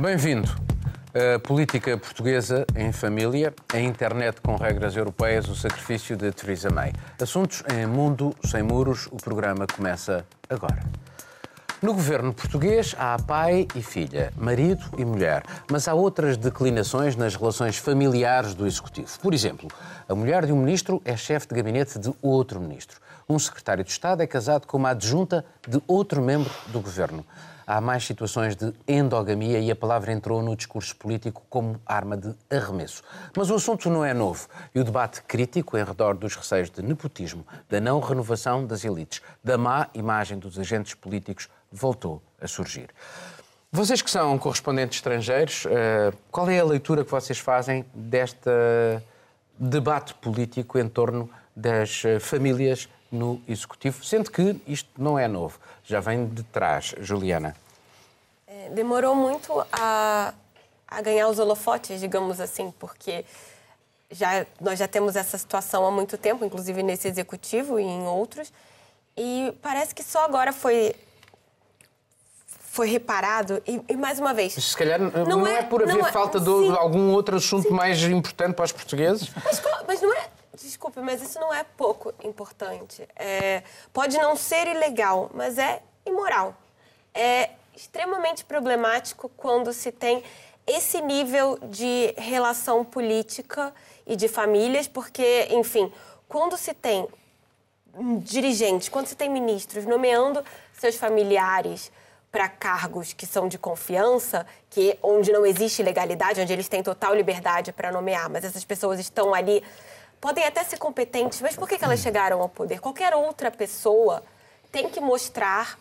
Bem-vindo. A política portuguesa em família, a internet com regras europeias, o sacrifício de Theresa May. Assuntos em Mundo Sem Muros, o programa começa agora. No governo português há pai e filha, marido e mulher, mas há outras declinações nas relações familiares do executivo. Por exemplo, a mulher de um ministro é chefe de gabinete de outro ministro. Um secretário de Estado é casado com uma adjunta de outro membro do governo há mais situações de endogamia e a palavra entrou no discurso político como arma de arremesso. Mas o assunto não é novo e o debate crítico em redor dos receios de nepotismo, da não renovação das elites, da má imagem dos agentes políticos voltou a surgir. Vocês que são correspondentes estrangeiros, eh, qual é a leitura que vocês fazem deste debate político em torno das eh, famílias no Executivo, sendo que isto não é novo, já vem de trás. Juliana. Demorou muito a, a ganhar os holofotes, digamos assim, porque já, nós já temos essa situação há muito tempo, inclusive nesse Executivo e em outros, e parece que só agora foi foi reparado e, e, mais uma vez. Se calhar não, não é, é, por haver é, falta de algum outro assunto sim. mais importante para os portugueses. Mas, mas não é Desculpe, mas isso não é pouco importante. É, pode não ser ilegal, mas é imoral. É extremamente problemático quando se tem esse nível de relação política e de famílias, porque, enfim, quando se tem dirigentes, quando se tem ministros nomeando seus familiares para cargos que são de confiança, que onde não existe legalidade, onde eles têm total liberdade para nomear, mas essas pessoas estão ali podem até ser competentes, mas por que, que elas chegaram ao poder? Qualquer outra pessoa tem que mostrar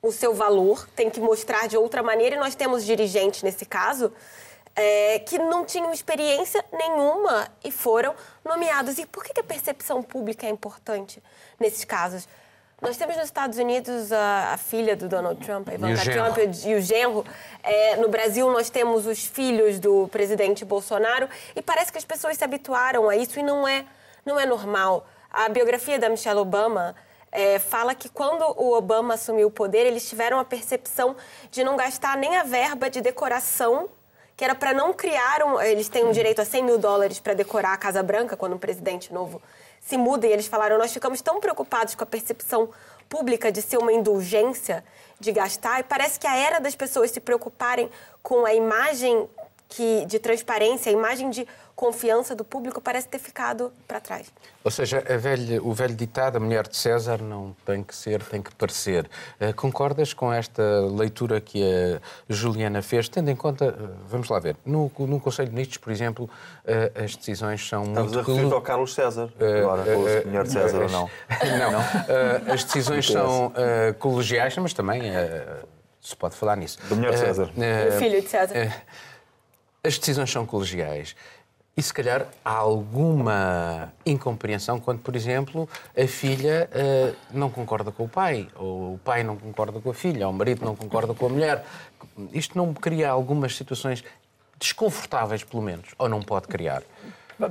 o seu valor, tem que mostrar de outra maneira, e nós temos dirigentes nesse caso. É, que não tinham experiência nenhuma e foram nomeados. E por que, a percepção pública é importante nesses casos? Nós temos nos Estados Unidos a, a filha do Donald Trump, a Ivanka e Trump e o genro. É, no Brasil, nós temos os filhos do presidente Bolsonaro. E parece que as pessoas se habituaram a isso e não é, não é normal. A biografia da Michelle Obama é, fala que quando o Obama assumiu o poder, eles tiveram a percepção de não gastar nem a verba de decoração que era para não criar um, eles têm um direito a 100 mil dólares para decorar a Casa Branca quando um presidente novo se muda. E eles falaram: nós ficamos tão preocupados com a percepção pública de ser uma indulgência de gastar, e parece que a era das pessoas se preocuparem com a imagem que, de transparência, a imagem de confiança do público parece ter ficado para trás. Ou seja, velha, o velho ditado, a mulher de César não tem que ser, tem que parecer. Uh, concordas com esta leitura que a Juliana fez, tendo em conta, uh, vamos lá ver, no, no Conselho de Ministros, por exemplo, uh, as decisões são Estamos muito... Estamos a referir ao Carlos César, agora, uh, uh, mulher de César ou não? Não, não. as decisões são colegiais, mas também se pode falar nisso. Do mulher de César. Uh, filho de César. As decisões são colegiais. E se calhar há alguma incompreensão quando, por exemplo, a filha uh, não concorda com o pai, ou o pai não concorda com a filha, ou o marido não concorda com a mulher. Isto não cria algumas situações desconfortáveis, pelo menos, ou não pode criar?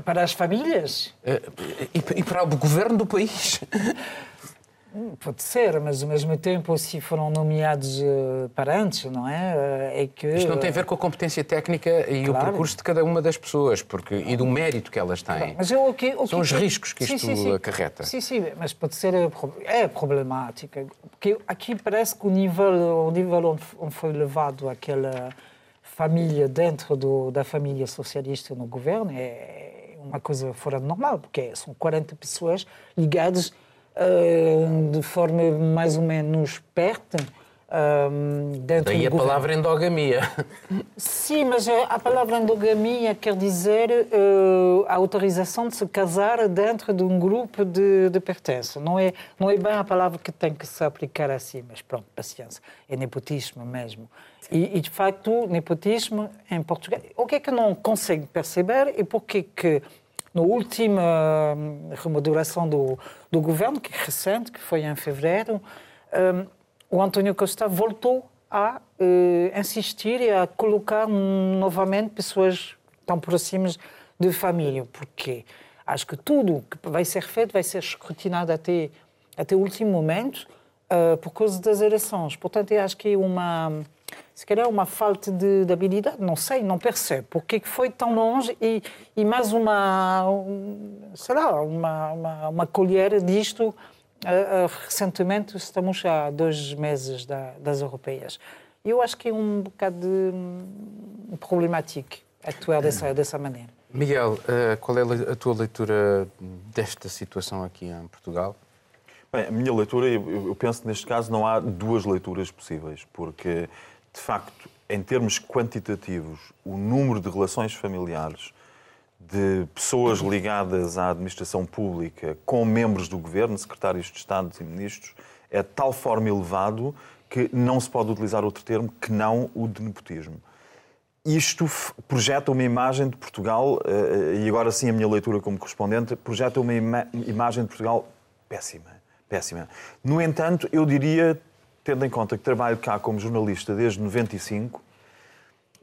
Para as famílias? Uh, e, e para o governo do país? Pode ser, mas ao mesmo tempo, se foram nomeados uh, para antes, não é? Uh, é que... Isto não tem a ver com a competência técnica e claro. o percurso de cada uma das pessoas porque, e do mérito que elas têm. Claro. Mas eu, o que, o São que... os riscos que isto sim, sim, sim. acarreta. Sim, sim, mas pode ser eh, é problemática. Porque aqui parece que o nível, o nível onde foi levado aquela família dentro do, da família socialista no governo é uma coisa fora de normal, porque são 40 pessoas ligadas de forma mais ou menos perto. Dentro Daí a palavra endogamia. Sim, mas a palavra endogamia quer dizer uh, a autorização de se casar dentro de um grupo de, de pertença. Não é, não é bem a palavra que tem que se aplicar assim, mas pronto, paciência. É nepotismo mesmo. E, e de facto, nepotismo em Portugal. O que é que não consigo perceber e porquê que na última hum, remodelação do, do governo, que é recente, que foi em fevereiro, um, o António Costa voltou a uh, insistir e a colocar novamente pessoas tão próximas de família, porque acho que tudo que vai ser feito vai ser escrutinado até, até o último momento uh, por causa das eleições. Portanto, acho que é uma se calhar uma falta de, de habilidade, não sei, não percebo porque que foi tão longe e, e mais uma, um, sei lá, uma, uma, uma colher disto. Uh, uh, recentemente estamos há dois meses da, das europeias. Eu acho que é um bocado de, um, problemático atuar dessa, dessa maneira. Miguel, uh, qual é a tua leitura desta situação aqui em Portugal? Bem, a minha leitura, eu penso que neste caso não há duas leituras possíveis, porque de facto, em termos quantitativos, o número de relações familiares de pessoas ligadas à administração pública com membros do governo, secretários de Estado e ministros, é de tal forma elevado que não se pode utilizar outro termo que não o de nepotismo. Isto projeta uma imagem de Portugal, eh, e agora sim a minha leitura como correspondente, projeta uma ima imagem de Portugal péssima. péssima. No entanto, eu diria tendo em conta que trabalho cá como jornalista desde 95,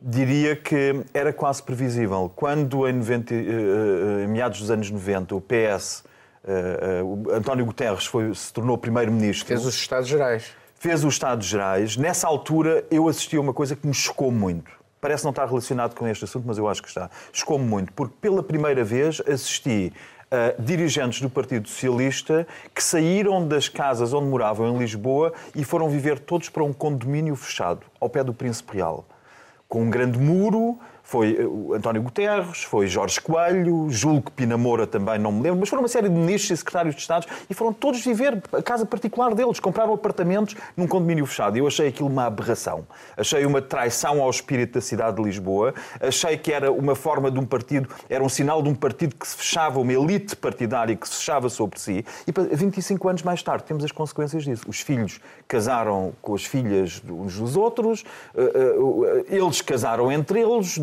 diria que era quase previsível. Quando, em, 90, eh, eh, em meados dos anos 90, o PS, uh, uh, António Guterres foi, se tornou primeiro-ministro... Fez os Estados Gerais. Fez os Estados Gerais. Nessa altura, eu assisti a uma coisa que me chocou muito. Parece não estar relacionado com este assunto, mas eu acho que está. Chocou-me muito, porque pela primeira vez assisti uh, dirigentes do Partido Socialista que saíram das casas onde moravam em Lisboa e foram viver todos para um condomínio fechado, ao pé do Príncipe Real. Com um grande muro, foi eh, António Guterres, foi Jorge Coelho, julgo que Pina Moura também, não me lembro, mas foram uma série de ministros e secretários de Estado e foram todos viver a casa particular deles, compraram apartamentos num condomínio fechado. Eu achei aquilo uma aberração. Achei uma traição ao espírito da cidade de Lisboa, achei que era uma forma de um partido, era um sinal de um partido que se fechava, uma elite partidária que se fechava sobre si. E 25 anos mais tarde temos as consequências disso. Os filhos casaram com as filhas uns dos outros, eh, eh, eles casaram entre eles,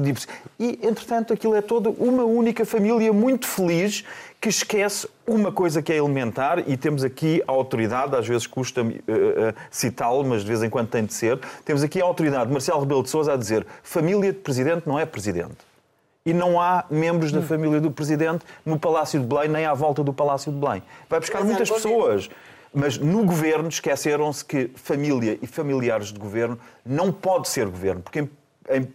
e, entretanto, aquilo é toda uma única família muito feliz que esquece uma coisa que é elementar, e temos aqui a autoridade, às vezes custa uh, uh, citá-lo, mas de vez em quando tem de ser, temos aqui a autoridade de Marcelo Rebelo de Sousa a dizer família de presidente não é presidente. E não há membros da hum. família do presidente no Palácio de Belém, nem à volta do Palácio de Belém. Vai buscar mas muitas pessoas. Mas no governo esqueceram-se que família e familiares de governo não pode ser governo, porque em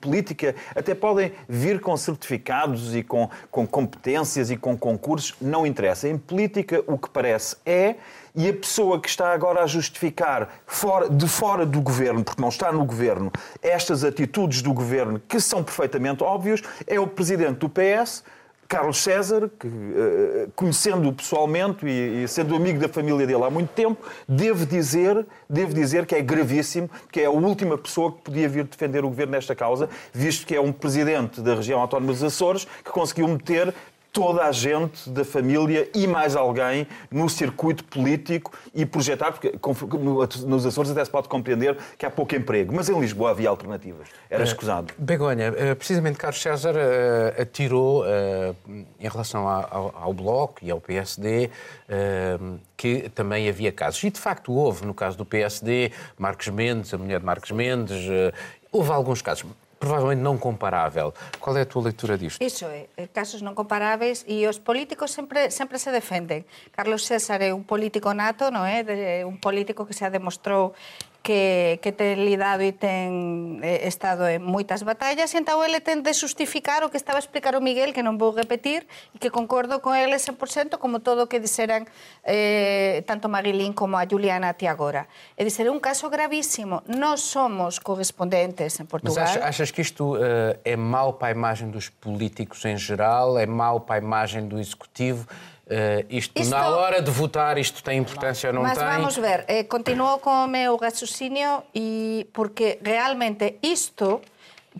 política até podem vir com certificados e com, com competências e com concursos, não interessa. Em política, o que parece é, e a pessoa que está agora a justificar fora, de fora do governo, porque não está no governo, estas atitudes do governo que são perfeitamente óbvias, é o presidente do PS Carlos César, que, eh, conhecendo-o pessoalmente e, sendo amigo da família dele há muito tempo, devo dizer, devo dizer que é gravíssimo, que é a última pessoa que podia vir defender o governo nesta causa, visto que é um presidente da região autónoma dos Açores que conseguiu meter toda a gente da família e mais alguém no circuito político e projetar, porque nos Açores até se pode compreender que há pouco emprego, mas em Lisboa havia alternativas. Era eh, escusado. Begonha, eh, precisamente Carlos César eh, atirou em relação ao Bloco e ao PSD que também havia casos. E de facto houve, no caso do PSD, Marcos Mendes, a mulher de Marcos Mendes, houve alguns casos provavelmente não comparável. Qual é a tua leitura disto? Iso é, casos non comparáveis e os políticos sempre sempre se defenden. Carlos César é un político nato, non é? Un político que se demostrou que, que ten lidado e ten eh, estado en moitas batallas, e entón ele ten de justificar o que estaba a explicar o Miguel, que non vou repetir, e que concordo con ele 100%, como todo o que dixeran eh, tanto Marilín como a Juliana ti agora. É dizer, é un caso gravísimo. Nós somos correspondentes en Portugal. Mas achas, achas que isto uh, é mau para a imagem dos políticos em geral? É mau para a imagem do Executivo? Uh, isto, isto, na hora de votar, isto tem importância ou não mas tem? Mas vamos ver, eh, continuo com o meu raciocínio e porque realmente isto,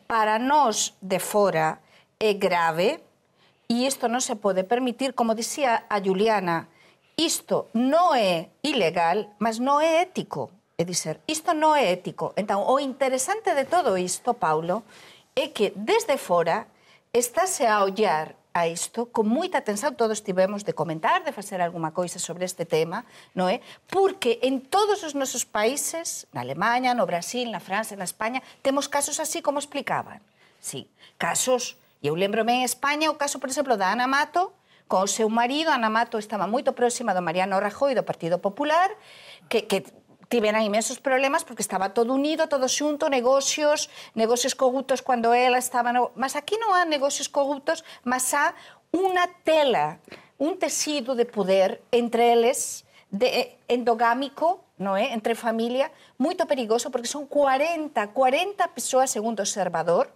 para nós de fora, é grave e isto non se pode permitir, como dicía a Juliana, isto non é ilegal, mas non é ético. É dizer, isto non é ético. Entón, o interesante de todo isto, Paulo, é que desde fora estáse a ollar a isto, con moita atención todos tivemos de comentar, de facer alguma coisa sobre este tema, non é? Porque en todos os nosos países, na Alemanha, no Brasil, na França, na España, temos casos así como explicaban. Sí, casos, e eu lembrome en España o caso, por exemplo, da Ana Mato, co seu marido, Ana Mato estaba moito próxima do Mariano Rajoy do Partido Popular, que, que tiveran imensos problemas porque estaba todo unido, todo xunto, negocios, negocios cogutos cando ela estaba... No... Mas aquí non há negocios cogutos, mas há unha tela, un tecido de poder entre eles de eh, endogámico, non é? entre familia, moito perigoso porque son 40, 40 persoas, segundo o observador,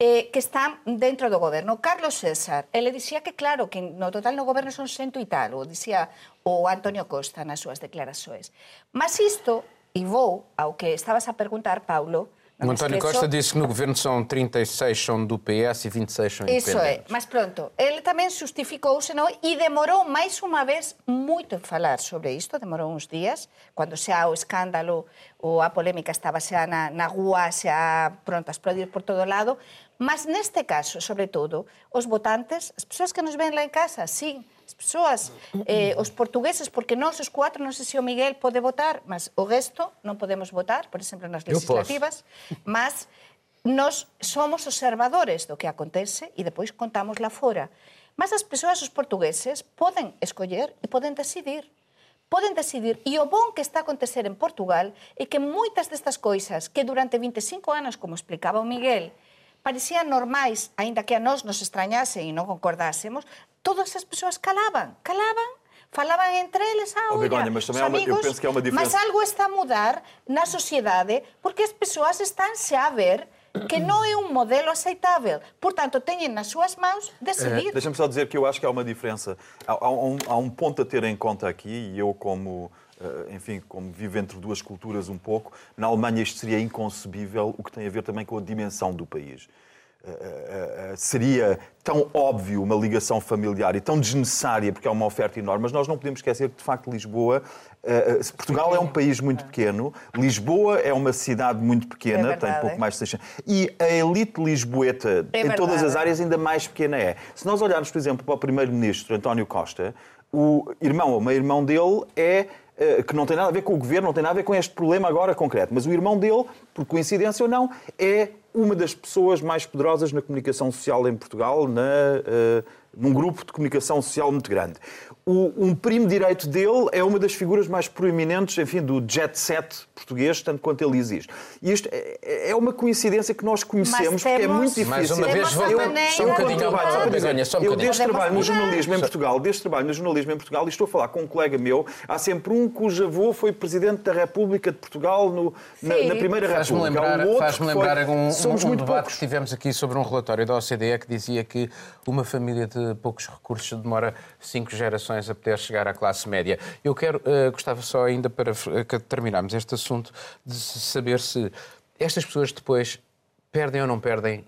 eh, que están dentro do goberno. Carlos César, ele dicía que claro, que no total no goberno son cento e tal, o dicía o Antonio Costa nas súas declaraxoes. Mas isto, e vou ao que estabas a preguntar, Paulo, o António Costa disse que no governo são 36 são do PS e 26 são independentes. Isso é, mas pronto, ele também justificou-se não? e demorou mais uma vez muito a falar sobre isto, demorou uns dias, quando xa o escândalo ou a polémica estaba xa na, na rua, xa pronto a explodir por todo lado, mas neste caso, sobre todo, os votantes, as pessoas que nos ven lá en casa, sim, as persoas, eh, os portugueses, porque nós os cuatro, non sei se o Miguel pode votar, mas o resto non podemos votar, por exemplo, nas legislativas, mas nós somos observadores do que acontece e depois contamos lá fora. Mas as persoas, os portugueses, poden escoller e poden decidir poden decidir. E o bon que está a acontecer en Portugal é que moitas destas coisas que durante 25 anos, como explicaba o Miguel, parecían normais, aínda que a nós nos extrañase e non concordásemos, todas as persoas calaban, calaban falaban entre eles, ah, Begonha, mas também amigos, uma, eu penso que é uma diferença. Mas algo está a mudar na sociedade porque as pessoas estão se a ver que não é um modelo aceitável. Portanto, têm nas suas mãos decidir. É, Deixa-me só dizer que eu acho que há uma diferença. Há, há, um, há um ponto a ter em conta aqui, e eu, como eh, enfim, como vivo entre duas culturas um pouco, na Alemanha isto seria inconcebível, o que tem a ver também com a dimensão do país. Uh, uh, seria tão óbvio uma ligação familiar e tão desnecessária porque é uma oferta enorme, mas nós não podemos esquecer que, de facto, Lisboa. Portugal é um país muito pequeno, Lisboa é uma cidade muito pequena, é tem pouco mais de 600. E a elite lisboeta, é em todas as áreas, ainda mais pequena é. Se nós olharmos, por exemplo, para o primeiro-ministro António Costa, o irmão ou meio-irmão dele é que não tem nada a ver com o governo, não tem nada a ver com este problema agora concreto. Mas o irmão dele, por coincidência ou não, é uma das pessoas mais poderosas na comunicação social em Portugal, na, uh, num grupo de comunicação social muito grande. O, um primo direito dele é uma das figuras mais proeminentes, enfim, do jet set português, tanto quanto ele existe. E isto é, é uma coincidência que nós conhecemos, porque é muito difícil. Mais uma vez, vou só um bocadinho ao Eu, desde trabalho no jornalismo em Portugal, desde trabalho no jornalismo em Portugal, e estou a falar com um colega meu, há sempre um cujo avô foi presidente da República de Portugal no, na, na, Primeira República. Lembrar, um faz-me lembrar foi... um, um, um debate poucos. que tivemos aqui sobre um relatório da OCDE que dizia que uma família de poucos recursos demora cinco gerações a poder chegar à classe média. Eu quero, uh, gostava só ainda para terminarmos este assunto de saber se estas pessoas depois perdem ou não perdem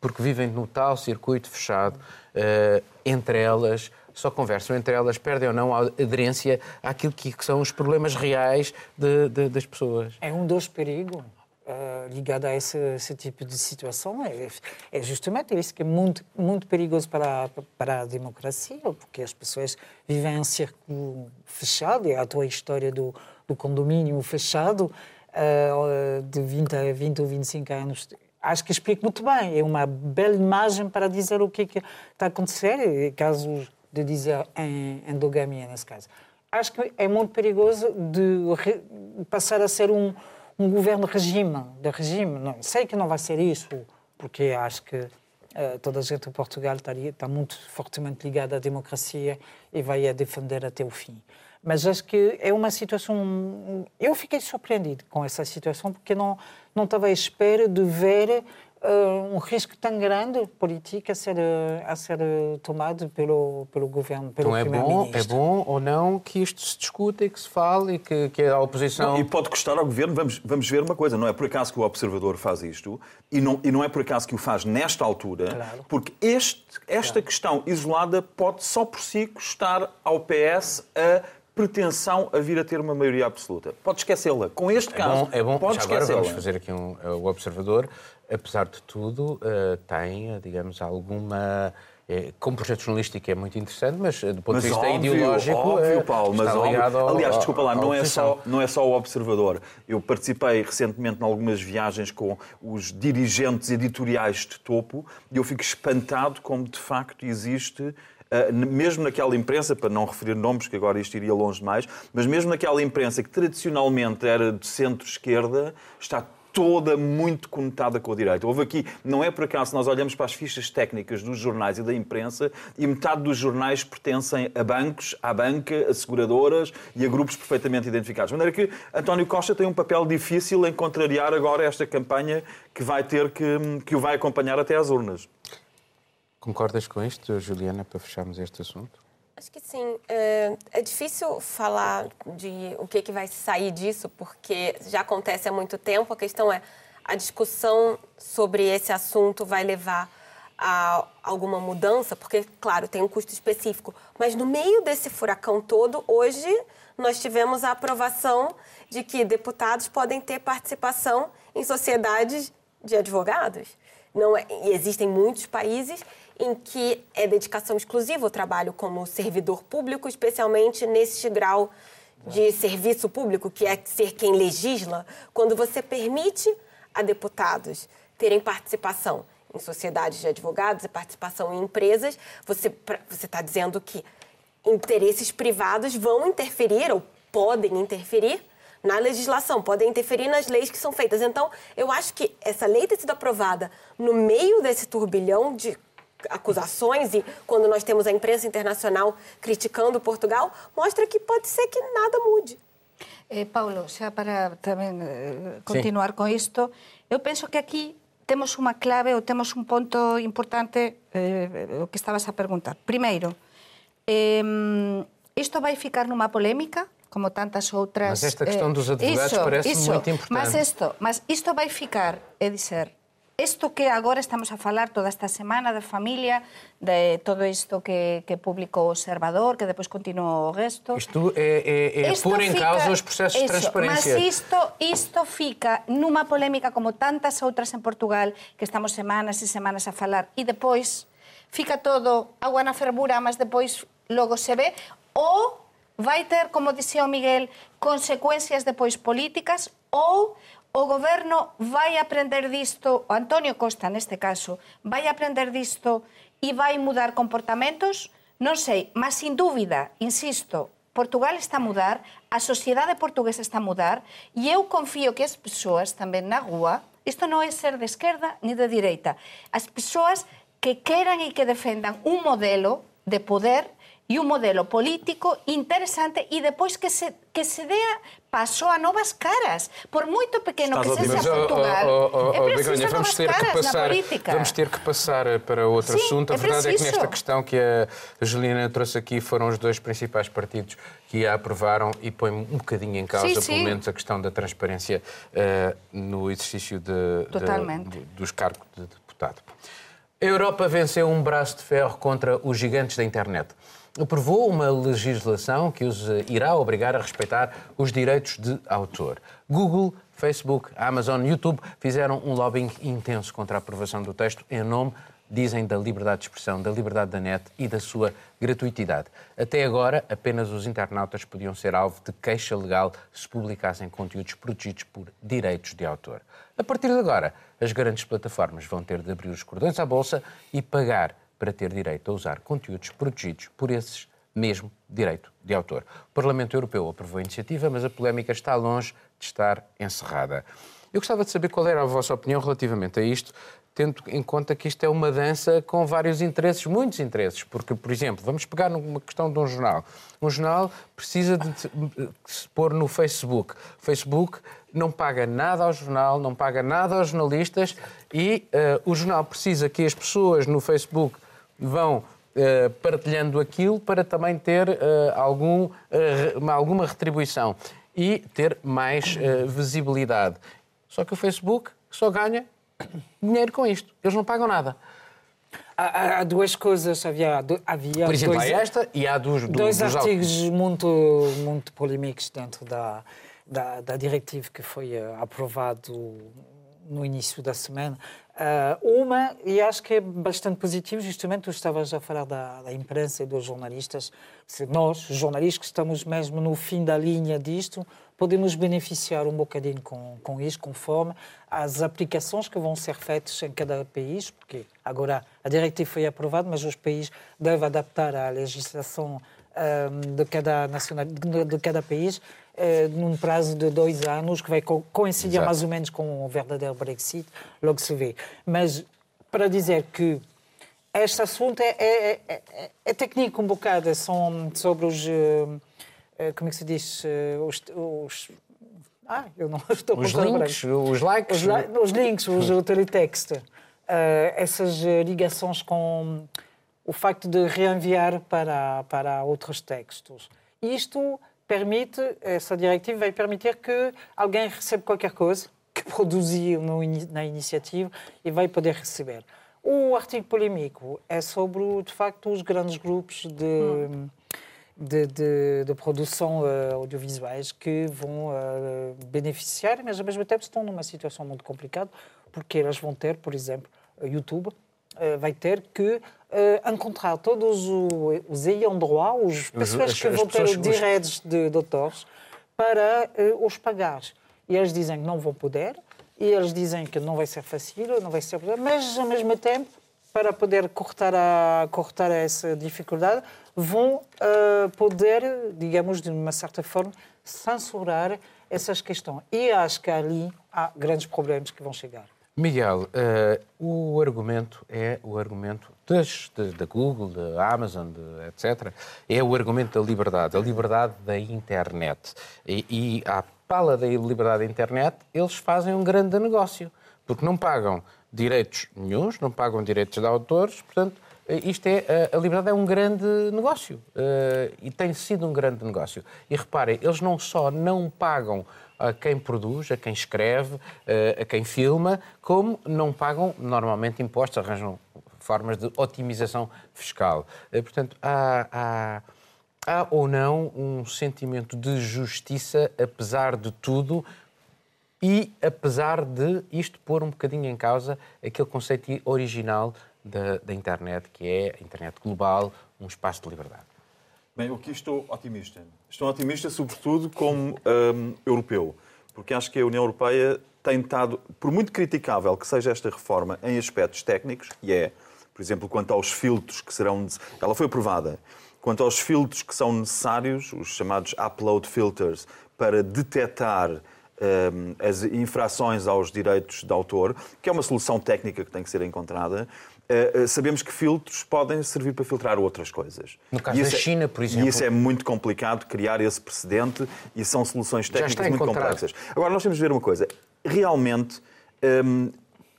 porque vivem no tal circuito fechado uh, entre elas só conversam entre elas, perdem ou não a aderência àquilo que são os problemas reais de, de, das pessoas. É um dos perigos uh, ligado a esse, esse, tipo de situação é, é, justamente isso que é muito, muito perigoso para, para a democracia, porque as pessoas vivem em círculo fechado, é a tua história do, do condomínio fechado, uh, de 20 a 20 ou 25 anos. Acho que explico muito bem. É uma bela imagem para dizer o que, é que está a acontecer, casos de dizer em endogamia, nesse caso. Acho que é muito perigoso de passar a ser um, um governo regime, de regime. Não, sei que não vai ser isso, porque acho que uh, toda a gente em Portugal está, está, muito fortemente ligada à democracia e vai a defender até o fim. Mas acho que é uma situação. Eu fiquei surpreendido com essa situação porque não não estava à espera de ver um risco tão grande político a ser, a ser tomado pelo, pelo governo, pelo então é bom, é bom ou não que isto se discuta e que se fale e que, que a oposição... Não, e pode custar ao governo, vamos, vamos ver uma coisa, não é por acaso que o Observador faz isto e não, e não é por acaso que o faz nesta altura, claro. porque este, esta claro. questão isolada pode só por si custar ao PS a pretensão a vir a ter uma maioria absoluta. Pode esquecê-la. Com este é caso, bom, é bom. pode esquecê-la. Vamos fazer aqui um, uh, o observador, apesar de tudo, uh, tem, digamos, alguma. É, como projeto jornalístico é muito interessante, mas do ponto mas de vista óbvio, ideológico. Óbvio, Paulo, mas óbvio. Ao, Aliás, desculpa lá, não é, só, não é só o observador. Eu participei recentemente em algumas viagens com os dirigentes editoriais de topo e eu fico espantado como de facto existe mesmo naquela imprensa, para não referir nomes, que agora isto iria longe demais, mas mesmo naquela imprensa que tradicionalmente era de centro-esquerda, está toda muito conotada com a direita. Houve aqui, não é por acaso, nós olhamos para as fichas técnicas dos jornais e da imprensa e metade dos jornais pertencem a bancos, à banca, a seguradoras e a grupos perfeitamente identificados. De maneira que António Costa tem um papel difícil em contrariar agora esta campanha que vai ter que, que o vai acompanhar até às urnas. Concordas com isto, Juliana, para fecharmos este assunto? Acho que sim. É, é, difícil falar de o que, que vai sair disso, porque já acontece há muito tempo. A questão é, a discussão sobre esse assunto vai levar a alguma mudança? Porque, claro, tem um custo específico. Mas no meio desse furacão todo, hoje nós tivemos a aprovação de que deputados podem ter participação em sociedades de advogados. Não é, existem muitos países em que é dedicação exclusiva ao trabalho como servidor público, especialmente nesse grau de serviço público, que é ser quem legisla, quando você permite a deputados terem participação em sociedades de advogados e participação em empresas, você está dizendo que interesses privados vão interferir ou podem interferir na legislação, podem interferir nas leis que são feitas. Então, eu acho que essa lei ter sido aprovada no meio desse turbilhão de acusações e quando nós temos a imprensa internacional criticando Portugal, mostra que pode ser que nada mude. Eh, Paulo, xa para tamén eh, continuar sí. con isto, eu penso que aquí temos unha clave ou temos un ponto importante eh, o que estabas a perguntar. Primeiro, eh, isto vai ficar nunha polémica como tantas outras... Mas esta questão dos advogados eh, parece muito importante. Mas isto, mas isto vai ficar, é dizer, Isto que agora estamos a falar toda esta semana da familia, de todo isto que, que publicou o Observador, que depois continuou o resto... Isto é, é, é isto pur en causa os procesos eso, de transparencia. Mas isto, isto fica numa polémica como tantas outras en Portugal, que estamos semanas e semanas a falar, e depois fica todo agua na fervura, mas depois logo se ve, ou vai ter, como dicía o Miguel, consecuencias depois políticas ou o goberno vai aprender disto, o Antonio Costa neste caso, vai aprender disto e vai mudar comportamentos? Non sei, mas sin dúbida, insisto, Portugal está a mudar, a sociedade portuguesa está a mudar e eu confío que as persoas tamén na rúa, isto non é ser de esquerda ni de direita, as persoas que queran e que defendan un modelo de poder e un modelo político interesante e depois que se, que se dea paso a novas caras. Por moito pequeno Estás que seja Portugal, oh, oh, oh, é preciso vamos ter que passar, Vamos ter que passar para outro Sim, assunto. A é verdade preciso. é que nesta questão que a Juliana trouxe aqui foram os dois principais partidos que a aprovaram e põe um bocadinho em causa, sim, pelo menos, a questão da transparência uh, no exercício de, de, de, dos cargos de deputado. A Europa venceu um braço de ferro contra os gigantes da internet aprovou uma legislação que os eh, irá obrigar a respeitar os direitos de autor. Google, Facebook, Amazon, YouTube fizeram um lobbying intenso contra a aprovação do texto em nome, dizem, da liberdade de expressão, da liberdade da net e da sua gratuitidade. Até agora, apenas os internautas podiam ser alvo de queixa legal se publicassem conteúdos protegidos por direitos de autor. A partir de agora, as grandes plataformas vão ter de abrir os cordões à bolsa e pagar para ter direito a usar conteúdos protegidos por esses mesmo direito de autor. O Parlamento Europeu aprovou a iniciativa, mas a polémica está longe de estar encerrada. Eu gostava de saber qual era a vossa opinião relativamente a isto, tendo em conta que isto é uma dança com vários interesses, muitos interesses. Porque, por exemplo, vamos pegar numa questão de um jornal. Um jornal precisa de se pôr no Facebook. O Facebook não paga nada ao jornal, não paga nada aos jornalistas e uh, o jornal precisa que as pessoas no Facebook vão uh, partilhando aquilo para também ter uh, algum, uh, alguma retribuição e ter mais visibilidade. Só que o Facebook só ganha dinheiro com isto. Eles não pagam nada. Há, há, duas coisas. Havia, havia Por exemplo, dois, há esta e há dos, do, dois dos artigos muito, muito polêmicos dentro da, da, da diretiva que foi aprovado no início da semana. Uh, uma, e acho que é bastante positivo, justamente, tu estavas a falar da, da imprensa e dos jornalistas. Se nós, jornalistas, que estamos mesmo no fim da linha disto, podemos beneficiar um bocadinho com, com isso, conforme as aplicações que vão ser feitas em cada país, porque agora a diretiva foi aprovada, mas os países devem adaptar a legislação um, de, cada nacional, de, de cada país uh, num prazo de dois anos, que vai co coincidir Exato. mais ou menos com o verdadeiro Brexit, logo se vê. Mas para dizer que este assunto é, é, é, é, é técnico um bocado, são sobre os. Uh, como é que se diz? Os, os ah, eu não estou Os links, os likes. Os, li os links, os, o teletext. Uh, essas ligações com o facto de reenviar para, para outros textos. Isto permite, essa diretiva vai permitir que alguém receba qualquer coisa que produziu no, na iniciativa e vai poder receber. O artigo polêmico é sobre, de facto, os grandes grupos de, de, de, produção uh, audiovisuais que vão uh, beneficiar, mas ao mesmo tempo estão numa situação muito complicada, porque elas vão ter, por exemplo, YouTube uh, vai ter que uh, encontrar todos os ayants droit, os pessoas as, que vão ter os direitos de, autores, para uh, os pagar. E eles dizem que não vão poder, e eles dizem que não vai ser fácil, não vai ser mas ao mesmo tempo, para poder cortar, a, cortar essa dificuldade, vão uh, poder, digamos, de uma certa forma, censurar essas questões. E acho que ali há grandes problemas que vão chegar. Miguel, uh, o argumento é o argumento das, da Google, da Amazon, de, etc. É o argumento da liberdade, a liberdade da internet. E, e à pala da liberdade da internet, eles fazem um grande negócio, porque não pagam direitos nenhums, não pagam direitos de autores, portanto, eh, isto é, a liberdade é um grande negócio uh, e tem sido um grande negócio. E reparem, eles não só não pagam a quem produz, a quem escreve, eh, a quem filma, como não pagam normalmente impostos, arranjam formas de otimização fiscal. Eh, portanto, há, há, há ou não um sentimento de justiça, apesar de tudo, e apesar de isto pôr um bocadinho em causa aquele conceito original da, da internet, que é a internet global, um espaço de liberdade. Bem, eu aqui estou otimista. Estou otimista, sobretudo, como um, europeu, porque acho que a União Europeia tem estado, por muito criticável que seja esta reforma em aspectos técnicos, e é, por exemplo, quanto aos filtros que serão. Ela foi aprovada. Quanto aos filtros que são necessários, os chamados upload filters, para detectar um, as infrações aos direitos de autor, que é uma solução técnica que tem que ser encontrada. Uh, sabemos que filtros podem servir para filtrar outras coisas. No caso da é- China, por exemplo. E isso é muito complicado, criar esse precedente, e são soluções técnicas muito complexas. Agora, nós temos de ver uma coisa. Realmente, um,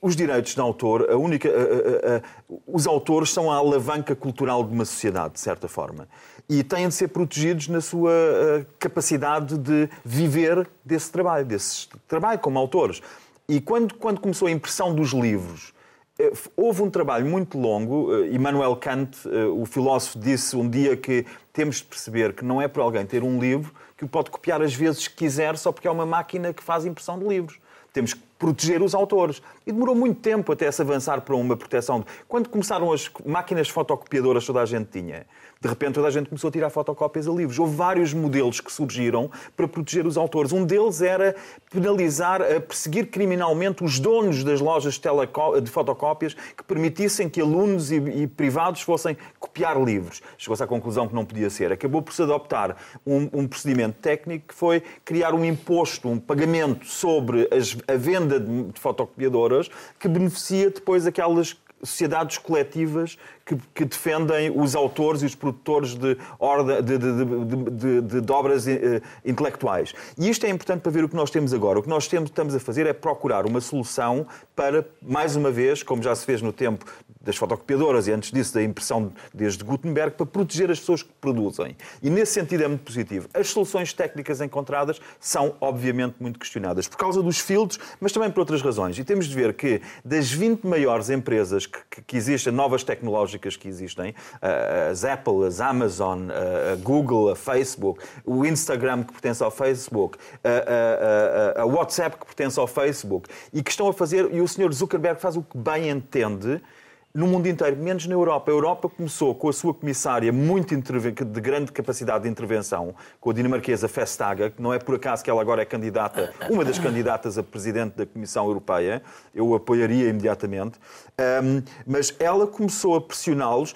os direitos de autor, a única, uh, uh, os autores são a alavanca cultural de uma sociedade, de certa forma. E têm de ser protegidos na sua capacidade de viver desse trabalho, desse trabalho como autores. E quando, quando começou a impressão dos livros, eh, houve um trabalho muito longo. Eh, Immanuel Kant, eh, o filósofo, disse um dia que temos de perceber que não é por alguém ter um livro que o pode copiar as vezes que quiser só porque é uma máquina que faz impressão de livros. Temos que proteger os autores. E demorou muito tempo até se avançar para uma proteção. Quando começaram as máquinas fotocopiadoras, toda a gente tinha. De repente toda a gente começou a tirar fotocópias a livros. Houve vários modelos que surgiram para proteger os autores. Um deles era penalizar, perseguir criminalmente os donos das lojas de fotocópias que permitissem que alunos e, privados fossem copiar livros. Chegou-se à conclusão que não podia ser. Acabou por se adoptar um, um procedimento técnico que foi criar um imposto, um pagamento sobre as, a venda de, de fotocopiadoras que beneficia depois aquelas sociedades coletivas que, que, defendem os autores e os produtores de, orda, de, de, de, obras eh, intelectuais. E isto é importante para ver o que nós temos agora. O que nós temos, estamos a fazer é procurar uma solução para, mais uma vez, como já se fez no tempo das fotocopiadoras e antes disso da impressão desde Gutenberg para proteger as pessoas que produzem. E nesse sentido é muito positivo. As soluções técnicas encontradas são obviamente muito questionadas por causa dos filtros, mas também por outras razões. E temos de ver que das 20 maiores empresas que, que, que existem, novas tecnológicas que existem, as Apple, as Amazon, a Google, a Facebook, o Instagram que pertence ao Facebook, a, a, a, a WhatsApp que pertence ao Facebook, e que estão a fazer, e o Sr. Zuckerberg faz o que bem entende, no mundo inteiro, menos na Europa. A Europa começou com a sua comissária muito de grande capacidade de intervenção, com a dinamarquesa Vestager, que não é por acaso que ela agora é candidata, uma das candidatas a presidente da Comissão Europeia, eu apoiaria imediatamente, um, mas ela começou a pressioná-los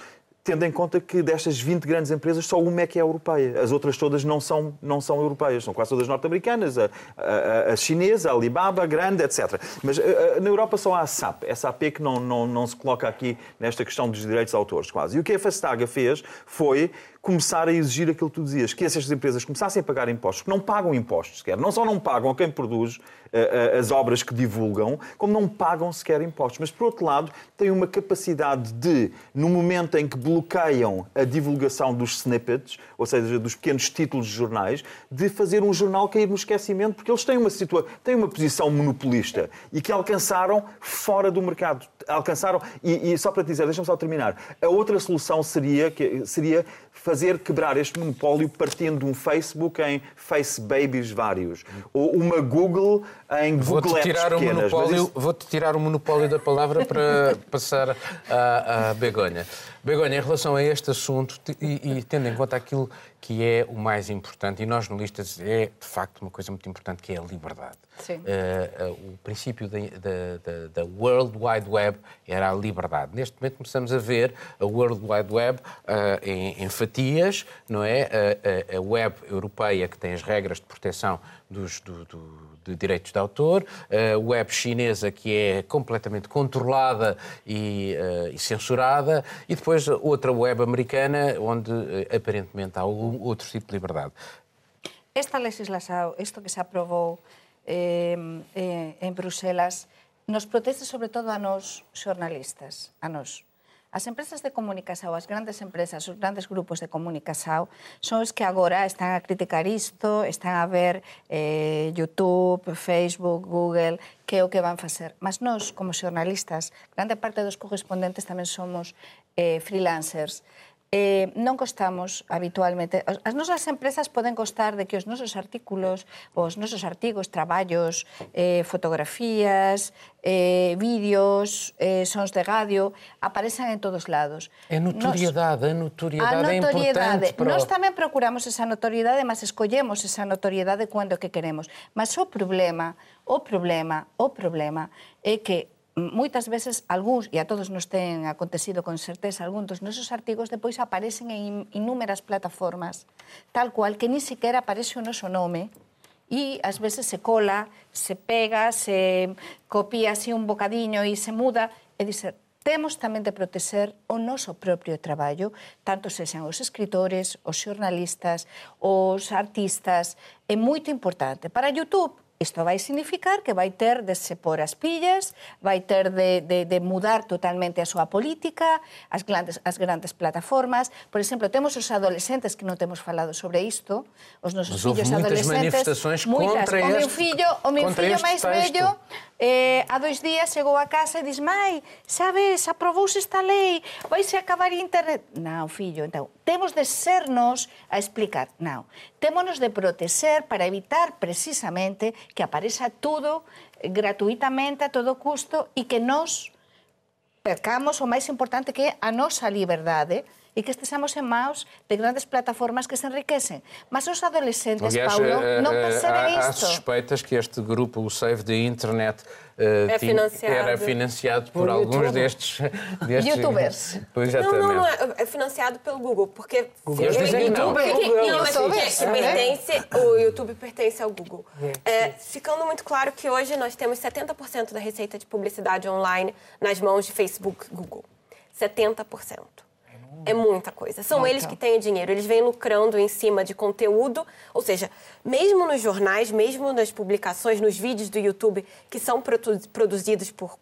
tendo em conta que destas 20 grandes empresas só uma é que é europeia. As outras todas não são, não são europeias, são quase todas norte-americanas, a, a, a, chinesa, a Alibaba, a grande, etc. Mas a, eh, eh, na Europa só há a SAP, essa AP que não, não, não se coloca aqui nesta questão dos direitos autores, quase. E o que a Fastaga fez foi começar a exigir aquilo que tu dizias, que essas empresas começassem a pagar impostos, que não pagam impostos sequer. Não só não pagam a quem produz uh, as obras que divulgam, como não pagam sequer impostos. Mas, por outro lado, têm uma capacidade de, no momento em que bloqueiam a divulgação dos snippets, ou seja, dos pequenos títulos de jornais, de fazer um jornal cair no esquecimento, porque eles têm uma, situa têm uma posição monopolista e que alcançaram fora do mercado. Alcançaram, e, e só para te dizer, deixa-me só terminar, a outra solução seria, que, seria fazer quebrar este monopólio partindo de um Facebook em Face Babies vários, ou uma Google em Google Apps tirar pequenas. O monopólio, isso... Vou-te tirar o monopólio da palavra para passar à, à Begonha. Begonha, em relação a este assunto, e, e, tendo em conta aquilo que é o mais importante, e nós jornalistas é de facto uma coisa muito importante, que é a liberdade. Sim. Uh, uh, o princípio da, da, da, World Wide Web era a liberdade. Neste momento começamos a ver a World Wide Web uh, em, em, fatias, não é? A, a, web europeia que tem as regras de proteção dos, do, do de direitos de autor, a web chinesa que é completamente controlada e, uh, e, censurada, e depois outra web americana onde uh, aparentemente há outro tipo de liberdade. Esta legislação, isto que se aprovou eh, eh, en Bruselas, nos protege sobre todo a nós xornalistas, a nós, As empresas de comunicación, as grandes empresas, os grandes grupos de comunicación son os que agora están a criticar isto, están a ver eh, YouTube, Facebook, Google, que é o que van facer. Mas nós, como xornalistas, grande parte dos correspondentes tamén somos eh, freelancers. freelancers eh, non costamos habitualmente. As nosas empresas poden costar de que os nosos artículos, os nosos artigos, traballos, eh, fotografías, eh, vídeos, eh, sons de radio, aparecen en todos lados. É notoriedade, nos, é notoriedade, a notoriedade é importante. Para... Nós tamén procuramos esa notoriedade, mas escollemos esa notoriedade cando que queremos. Mas o problema, o problema, o problema é que moitas veces algúns, e a todos nos ten acontecido con certeza, algúns dos nosos artigos depois aparecen en inúmeras plataformas, tal cual que ni siquiera aparece o noso nome, e ás veces se cola, se pega, se copia así un bocadiño e se muda, e dicer, temos tamén de proteger o noso propio traballo, tanto sexan os escritores, os xornalistas, os artistas, é moito importante. Para YouTube, Isto vai significar que vai ter de se pôr as pillas, vai ter de, de, de mudar totalmente a súa política, as grandes, as grandes plataformas. Por exemplo, temos os adolescentes que non temos falado sobre isto, os nosos Mas fillos adolescentes. manifestações muitas. contra o meu fillo, o meu fillo máis vello, eh, a dois días chegou a casa e diz Mai, sabes, aprobouse esta lei, vaise acabar internet. Non, fillo, então, temos de sernos a explicar. Non, Témonos de protexer para evitar precisamente que apareza todo gratuitamente a todo custo e que nos percamos o máis importante que é a nosa liberdade, e que estejamos en maus de grandes plataformas que se enriquecen. Mas os adolescentes, Aliás, Paulo, eh, non percebem há, isto. Há suspeitas que este grupo, o Save the Internet, uh, é tinha, financiado. era financiado por, por alguns destes, destes... Youtubers. Pois, não, não, não, é, é financiado pelo Google, porque... Google. Eles dizem que não. Porque, Google. não, mas que, pertence, o YouTube pertence ao Google. É, ficando muito claro que hoje nós temos 70% da receita de publicidade online nas mãos de Facebook, Google. 70%. É muita coisa. São eles que têm o dinheiro. Eles vêm lucrando em cima de conteúdo. Ou seja, mesmo nos jornais, mesmo nas publicações, nos vídeos do YouTube que são produzidos por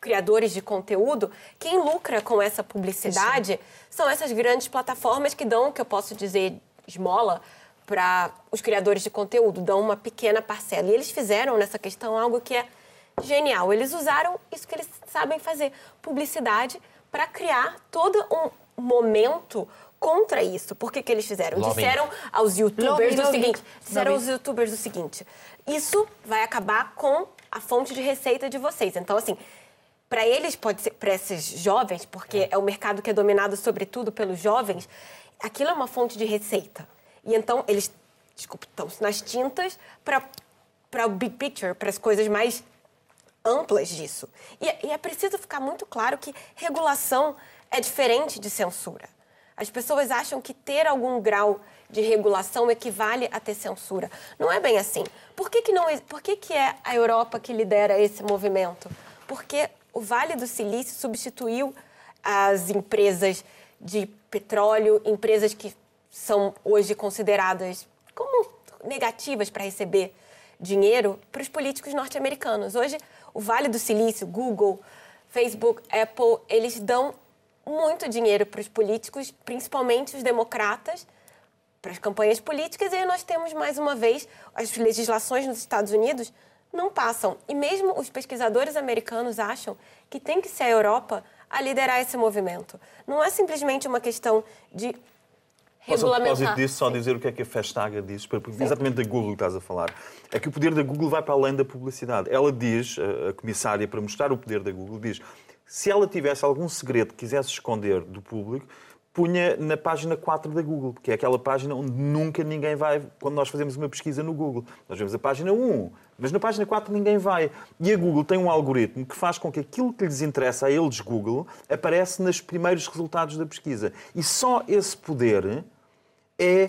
criadores de conteúdo, quem lucra com essa publicidade Isso. são essas grandes plataformas que dão, que eu posso dizer, esmola para os criadores de conteúdo, dão uma pequena parcela. E eles fizeram nessa questão algo que é genial. Eles usaram isso que eles sabem fazer, publicidade, para criar todo um momento contra isso. Por que, que eles fizeram? Lobby. Disseram aos youtubers Lobby, o seguinte: disseram aos youtubers o seguinte: isso vai acabar com a fonte de receita de vocês. Então, assim, para eles, pode ser para esses jovens, porque é o mercado que é dominado sobretudo pelos jovens, aquilo é uma fonte de receita. E então eles, desculpa, estão nas tintas para o big picture, para as coisas mais amplas disso. E, e é preciso ficar muito claro que regulação é diferente de censura. As pessoas acham que ter algum grau de regulação equivale a ter censura. Não é bem assim. Por que, que, não, por que, que é a Europa que lidera esse movimento? Porque o Vale do Silício substituiu as empresas de petróleo, empresas que são hoje consideradas como negativas para receber dinheiro para os políticos norte-americanos. Hoje, o Vale do Silício, Google, Facebook, Apple, eles dão muito dinheiro para os políticos, principalmente os democratas, para as campanhas políticas, e aí nós temos, mais uma vez, as legislações nos Estados Unidos não passam. E mesmo os pesquisadores americanos acham que tem que ser a Europa a liderar esse movimento. Não é simplesmente uma questão de Mas a propósito disso, só dizer o que é que a Festaga diz, Sim. exatamente da Google que estás a falar, é que o poder da Google vai para além da publicidade. Ela diz, a comissária, para mostrar o poder da Google, diz se ela tivesse algum segredo que quisesse esconder do público, punha na página 4 da Google, que é aquela página onde nunca ninguém vai, quando nós fazemos uma pesquisa no Google. Nós vemos a página 1, mas na página 4 ninguém vai. E a Google tem um algoritmo que faz com que aquilo que lhes interessa a eles, Google, aparece nos primeiros resultados da pesquisa. E só esse poder é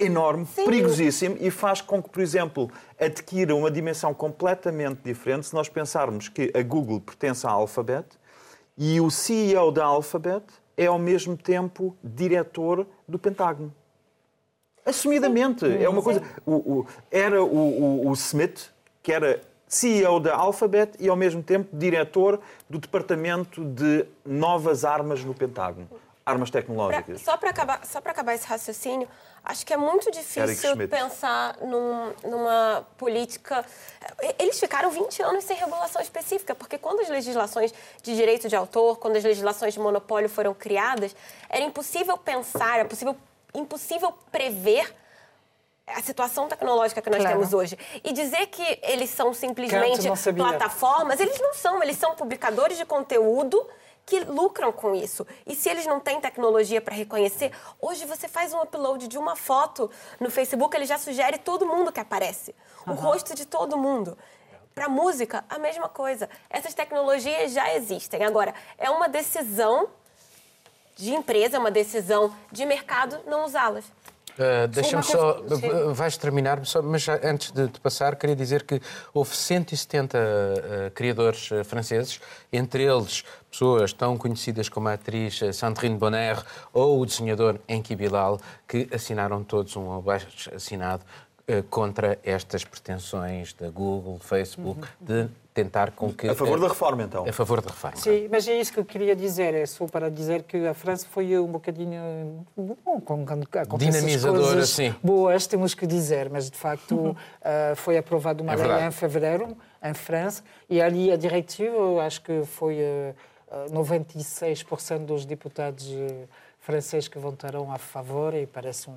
enorme, Sim. perigosíssimo e faz com que, por exemplo, adquira uma dimensão completamente diferente se nós pensarmos que a Google pertence à Alphabet e o CEO da Alphabet é, ao mesmo tempo, diretor do Pentágono. Assumidamente. Sim. É uma coisa. O, o, era o, o, Smith, que era CEO da Alphabet e, ao mesmo tempo, diretor do Departamento de Novas Armas no Pentágono armas tecnológicas. Pra, só para acabar, só acabar esse raciocínio, acho que é muito difícil pensar num, numa política. Eles ficaram 20 anos sem regulação específica, porque quando as legislações de direito de autor, quando as legislações de monopólio foram criadas, era impossível pensar, era possível, impossível prever a situação tecnológica que nós claro. temos hoje. E dizer que eles são simplesmente plataformas, eles não são, eles são publicadores de conteúdo que lucram com isso. E se eles não têm tecnologia para reconhecer, hoje você faz um upload de uma foto no Facebook, ele já sugere todo mundo que aparece. O uhum. rosto de todo mundo. Para música, a mesma coisa. Essas tecnologias já existem. Agora, é uma decisão de empresa, é uma decisão de mercado não usá-las. Uh, Deixa-me só. Sim. Vais terminar, mas já, antes de, de, passar, queria dizer que houve 170 uh, criadores uh, franceses, entre eles pessoas tão conhecidas como a atriz Sandrine Bonner ou o desenhador Enki Bilal, que assinaram todos um abaixo assinado contra estas pretensões da Google, Facebook, uhum. de tentar com que... A favor da reforma, então. A favor da reforma. Sim, mas é isso que eu queria dizer. É só para dizer que a França foi um bocadinho... Bom, quando Dinamizadora, sim. Boas, temos que dizer, mas de facto uh, foi aprovada uma é lei em fevereiro, em França, e ali a diretiva, acho que foi uh, 96% dos deputados franceses que votaram a favor e parece um,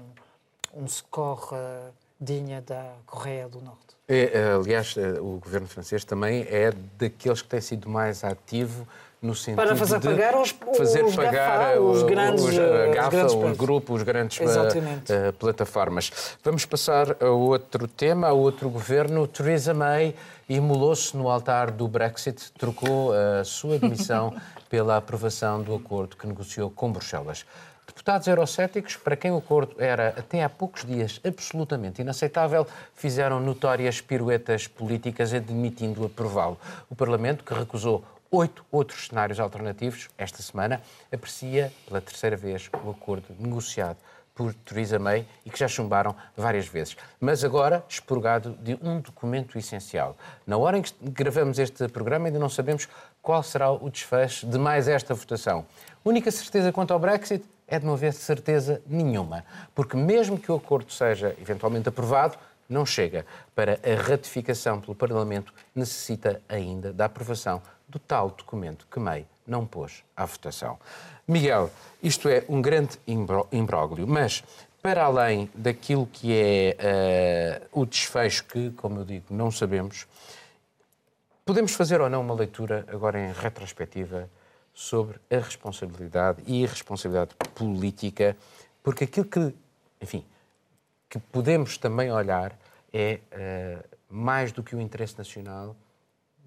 um score uh, digno da Coreia do Norte. É, aliás, é, o governo francês também é daqueles que tem sido mais ativo no sentido para fazer de pagar os, fazer os pagar GAFA, os grandes, os, a GAFA, os grandes o grupo, os grandes uh, plataformas. Vamos passar a outro tema, a outro governo. Theresa May imolou-se no altar do Brexit, trocou a sua admissão pela aprovação do acordo que negociou com Bruxelas. Deputados eurocéticos, para quem o acordo era até há poucos dias absolutamente inaceitável, fizeram notórias piruetas políticas admitindo aprová-lo. O Parlamento, que recusou oito outros cenários alternativos esta semana, aprecia pela terceira vez o acordo negociado por Theresa May e que já chumbaram várias vezes. Mas agora expurgado de um documento essencial. Na hora em que gravamos este programa, ainda não sabemos qual será o desfecho de mais esta votação. Única certeza quanto ao Brexit é de não haver certeza nenhuma, porque mesmo que o acordo seja eventualmente aprovado, não chega. Para a ratificação pelo Parlamento, necessita ainda da aprovação do tal documento que May não pôs à votação. Miguel, isto é um grande imbróglio, mas para além daquilo que é uh, o desfecho que, como eu digo, não sabemos, podemos fazer ou não uma leitura agora em retrospectiva sobre a responsabilidade e a responsabilidade política, porque aquilo que, enfim, que podemos também olhar é uh, mais do que o interesse nacional.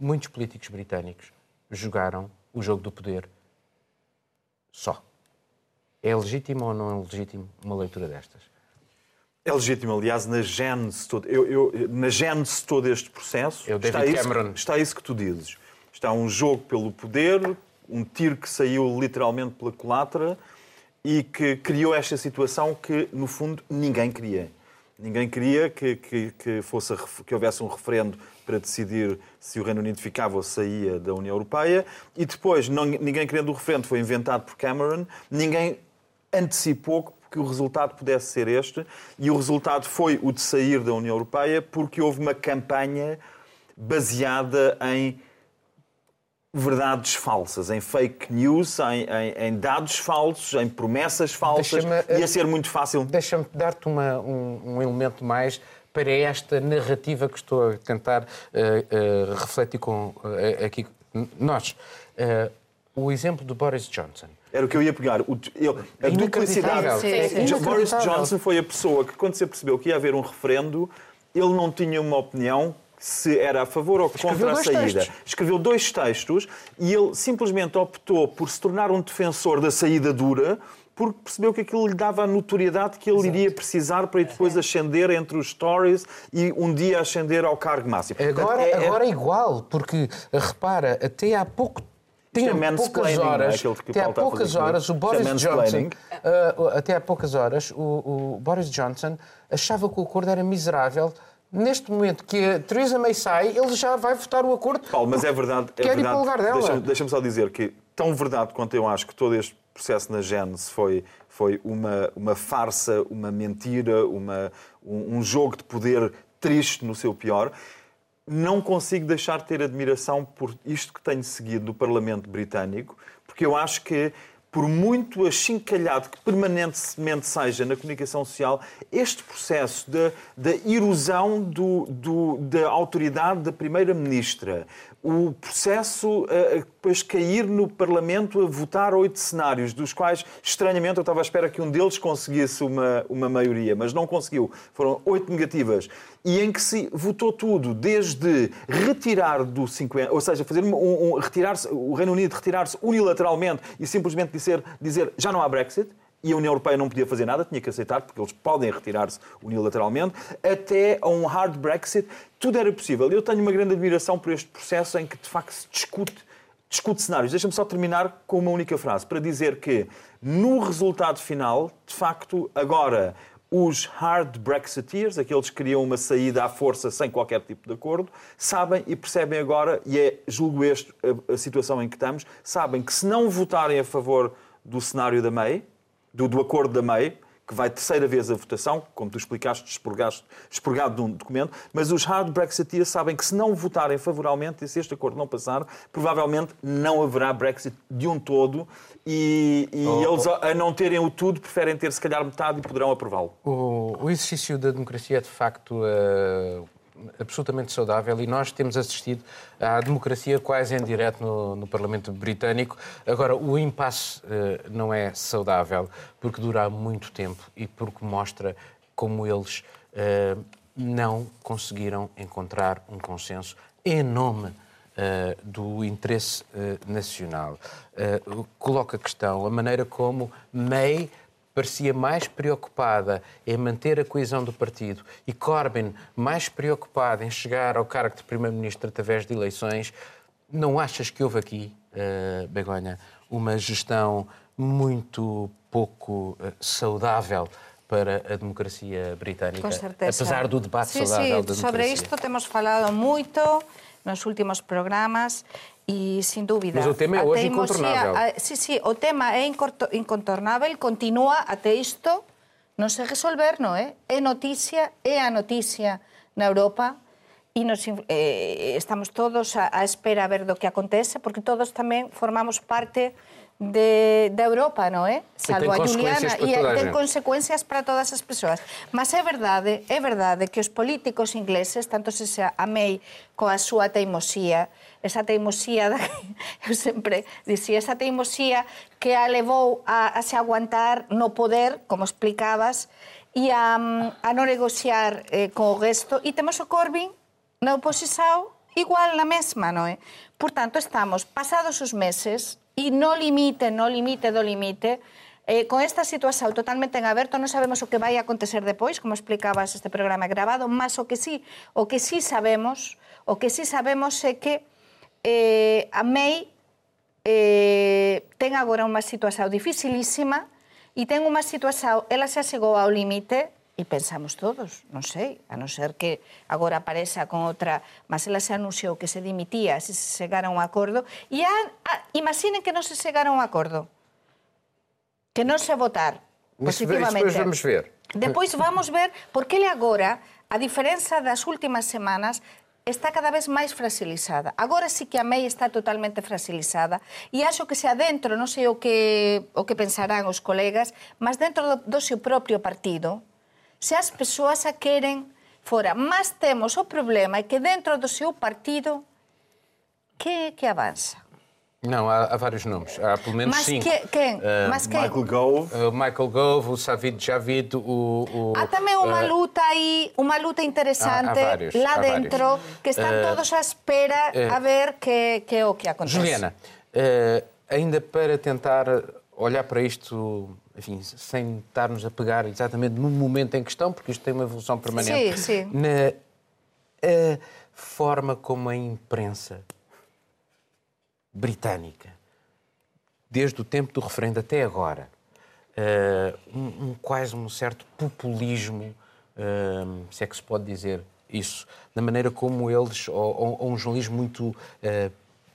Muitos políticos britânicos jogaram o jogo do poder só. É legítimo ou não é legítimo uma leitura destas? É legítimo, aliás, na gênese todo, eu, eu, na gênese todo este processo eu, está, isso, está isso que tu dizes. Está um jogo pelo poder, um tiro que saiu literalmente pela culatra e que criou esta situação que, no fundo, ninguém queria. Ninguém queria que, que, que, fosse, que houvesse um referendo para decidir se o Reino Unido ficava ou saía da União Europeia. E depois, não, ninguém querendo o referendo, foi inventado por Cameron. Ninguém antecipou que o resultado pudesse ser este. E o resultado foi o de sair da União Europeia, porque houve uma campanha baseada em verdades falsas, em fake news, em, em, em dados falsos, em promessas falsas. Ia ser muito fácil. Deixa-me dar-te um, um elemento mais para esta narrativa que estou a tentar uh, uh, refletir com uh, aqui nós. o exemplo do Boris Johnson. Era o que eu ia pegar. O, ele, a duplicidade. Boris Johnson foi a pessoa que, quando se percebeu que ia haver um referendo, ele não tinha uma opinião se era a favor ou contra a saída. Textos. Escreveu dois textos e ele simplesmente optou por se tornar um defensor da saída dura porque percebeu que aquilo lhe dava a notoriedade que ele Exato. iria precisar para depois ascender entre os stories e um dia ascender ao cargo máximo. Agora é, é... agora é igual, porque repara, até há pouco tem é poucas horas, é até há poucas horas, o Boris é Johnson, uh, até há poucas horas, o, o Boris Johnson achava que o acordo era miserável neste momento que a Theresa May sai, ele já vai votar o acordo. Paulo, mas é verdade. É quer verdade. ir para o lugar dela. Deixa-me deixa só dizer que, tão verdade quanto eu acho que todo este processo na Gênesis foi, foi uma, uma farsa, uma mentira, uma, um, um jogo de poder triste no seu pior, não consigo deixar de ter admiração por isto que tenho seguido do Parlamento Britânico, porque eu acho que por muito achincalhado que permanentemente seja na comunicação social, este processo da erosão do, do, da autoridade da Primeira-Ministra, o processo a depois cair no Parlamento a votar oito cenários, dos quais, estranhamente, eu estava à espera que um deles conseguisse uma, uma maioria, mas não conseguiu. Foram oito negativas. E em que se votou tudo, desde retirar do 50, ou seja, fazer um, um retirar o Reino Unido retirar-se unilateralmente e simplesmente dizer, dizer já não há Brexit, e a União Europeia não podia fazer nada, tinha que aceitar, porque eles podem retirar-se unilateralmente, até a um hard Brexit, tudo era possível. Eu tenho uma grande admiração por este processo em que, de facto, se discute, discute cenários. Deixa-me só terminar com uma única frase, para dizer que, no resultado final, de facto, agora os hard Brexiteers, aqueles que queriam uma saída à força sem qualquer tipo de acordo, sabem e percebem agora, e é, julgo este, a, a situação em que estamos, sabem que se não votarem a favor do cenário da May, do, do acordo da MEI, que vai terceira vez a votação, como tu explicaste, expurgado de um documento, mas os hard Brexiteers sabem que se não votarem favoravelmente e se este acordo não passar, provavelmente não haverá Brexit de um todo e, e oh, eles, a não terem o tudo, preferem ter se calhar metade e poderão aprová-lo. O, o, exercício da democracia é de facto uh, absolutamente saudável e nós temos assistido à democracia quase em direto no, no Parlamento Britânico. Agora, o impasse uh, não é saudável porque dura muito tempo e porque mostra como eles uh, não conseguiram encontrar um consenso em nome Uh, do interesse nacional. Coloca a questão a maneira como May parecia mais preocupada em manter a coesão do partido e Corbyn mais preocupada em chegar ao cargo de Primeiro-Ministro através de eleições, não achas que houve aqui, uh, Begonha, uma gestão muito pouco uh, saudável para a democracia britânica, Com certeza. apesar do debate sim, saudável sim. da democracia? Sobre isto temos falado muito nos últimos programas e, sin dúbida... Mas o tema é hoxe incontornável. Sí, sí, o tema é incontornável, continúa até isto, non se resolver, non é? Eh? É noticia, é a noticia na Europa, e nos, eh, estamos todos a, a espera a ver do que acontece, porque todos tamén formamos parte de, da Europa, non eh? é? Salvo a Juliana, e ten consecuencias para todas as persoas. Mas é verdade, é verdade que os políticos ingleses, tanto se xa a May coa súa teimosía, esa teimosía da que eu sempre dicía, esa teimosía que a levou a, a se aguantar no poder, como explicabas, e a, a non negociar eh, co gesto. E temos o Corbyn na oposición igual na mesma, non é? Eh? Por tanto, estamos pasados os meses e no limite, no limite do limite, Eh, con esta situación totalmente en aberto non sabemos o que vai acontecer depois, como explicabas este programa grabado, mas o que sí, o que sí sabemos, o que sí sabemos é que eh, a MEI eh, ten agora unha situación dificilísima e ten unha situación, ela xa chegou ao limite, E pensamos todos, non sei, a non ser que agora apareza con outra, mas ela se anunciou que se dimitía se se chegara un acordo, e a, a, imaginen que non se chegara un acordo, que non se votar positivamente. depois vamos ver. Depois vamos ver porque ele agora, a diferenza das últimas semanas, está cada vez máis fragilizada. Agora sí que a MEI está totalmente fragilizada e acho que se adentro, non sei o que, o que pensarán os colegas, mas dentro do, do seu propio partido, se as persoas a queren fora. Mas temos o problema é que dentro do seu partido, que, que avanza? Não, há, há vários nomes. Há pelo menos Mas cinco. que, quem? Ah, mas quem? Michael Gove. O Michael Gove, o Savid Javid, o... o Há também uma ah, luta aí, uma luta interessante Há- há vários, lá dentro, vários. que estão todos à espera a ver que, que é o que acontece. Juliana, ainda para tentar olhar para isto, enfim, sem estarmos a pegar exatamente no momento em questão, porque isto tem uma evolução permanente, Sim, sim. na a forma como a imprensa britânica, desde o tempo do referendo até agora, eh, um, um- quase um certo populismo, eh, se é que se pode dizer isso, na maneira como eles, ou, ou- um jornalismo muito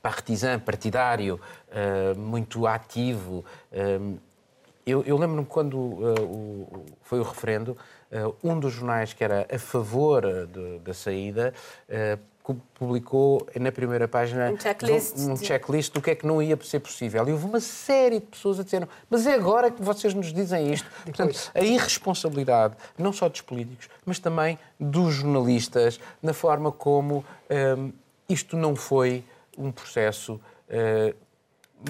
partisan, partidário, muito ativo. Eu, eu lembro-me quando eh, o- foi o referendo, eh, um dos jornais que era a favor eh, de- da saída pu- publicou na primeira página Um checklist um de- checklist do que é que não ia ser possível. E houve uma série de pessoas a dizer mas é agora que vocês nos dizem isto. Portanto, a irresponsabilidade, não só dos políticos, mas também dos jornalistas, na forma como hum, isto não foi um processo eh,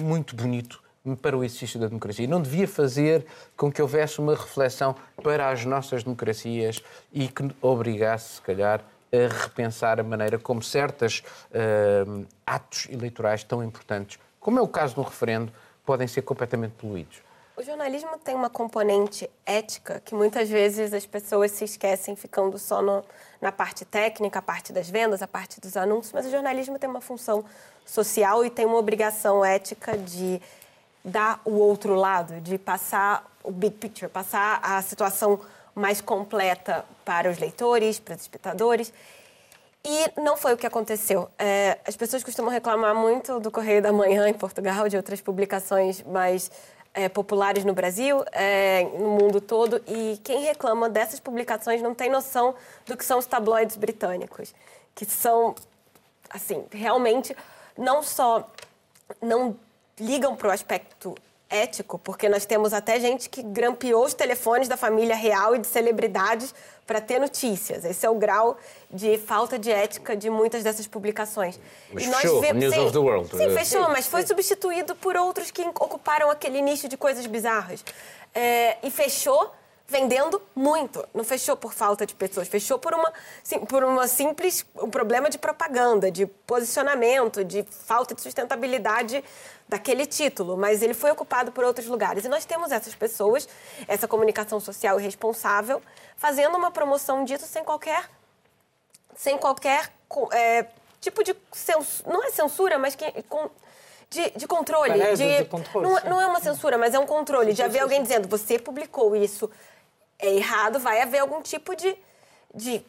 muito bonito para o exercício da democracia. Não devia fazer com que houvesse uma reflexão para as nossas democracias e que obrigasse, se calhar, a repensar a maneira como certos atos eleitorais tão importantes, como é o caso do referendo, podem ser completamente poluídos. O jornalismo tem uma componente ética que muitas vezes as pessoas se esquecem ficando só no- na parte técnica, a parte das vendas, a parte dos anúncios, mas o jornalismo tem uma função social e tem uma obrigação ética de dar o outro lado, de passar o big picture, passar a situação mais completa para os leitores, para os espectadores. E não foi o que aconteceu. É, as pessoas costumam reclamar muito do Correio da Manhã em Portugal, de outras publicações mais é, populares no Brasil, é, no mundo todo, e quem reclama dessas publicações não tem noção do que são os tabloides britânicos, que são, assim, realmente não só não ligam para o aspecto ético, porque nós temos até gente que grampeou os telefones da família real e de celebridades para ter notícias. Esse é o grau de falta de ética de muitas dessas publicações. Mas fechou, News of the World. Sim, Eh, fechou, mas foi substituído por outros que ocuparam aquele nicho de coisas bizarras. É, e fechou vendendo muito. Não fechou por falta de pessoas, fechou por uma, sim, por uma simples um problema de propaganda, de posicionamento, de falta de sustentabilidade daquele título. Mas ele foi ocupado por outros lugares. E nós temos essas pessoas, essa comunicação social irresponsável, fazendo uma promoção disso sem qualquer sem qualquer é, tipo de censura, não é censura, mas que, com- de, de controle. Parece de controle, não, sim. não é uma censura, mas é um controle. De haver alguém dizendo, você publicou isso, é errado, vai haver algum tipo de, de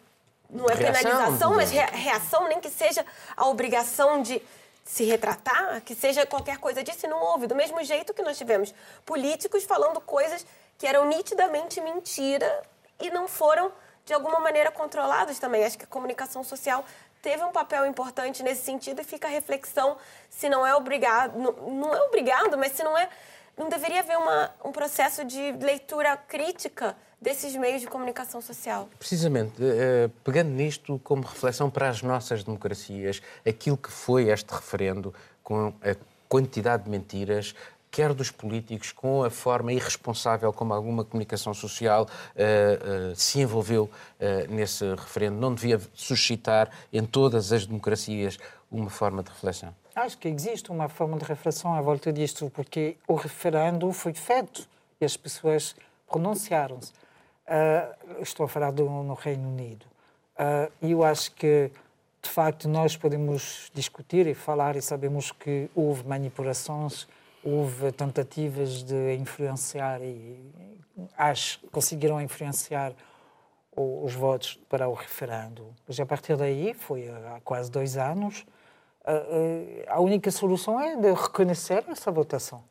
não é Reação, penalização, mas reação, nem que seja a obrigação de se retratar, que seja qualquer coisa disso, e não houve. Do mesmo jeito que nós tivemos políticos falando coisas que eram nitidamente mentira e não foram, de alguma maneira, controlados também. Acho que a comunicação social teve um papel importante nesse sentido e fica a reflexão se não é obrigado, não, não é obrigado, mas se não é, não deveria haver uma, um processo de leitura crítica desses meios de comunicação social. Precisamente, eh, pegando nisto como reflexão para as nossas democracias, aquilo que foi este referendo, com a quantidade de mentiras, quer dos políticos, com a forma irresponsável como alguma comunicação social eh, eh, se envolveu eh, nesse referendo, não devia suscitar em todas as democracias uma forma de reflexão? Acho que existe uma forma de reflexão à volta disto, porque o referendo foi feito e as pessoas pronunciaram-se. Ah, estou a falar do, no Reino Unido. Ah, E eu acho que, de facto, nós podemos discutir e falar e sabemos que houve manipulações, houve tentativas de influenciar e acho que conseguiram influenciar os votos para o referendo. Mas a partir daí, foi há quase dois anos, a- a- única solução é de reconhecer essa votação.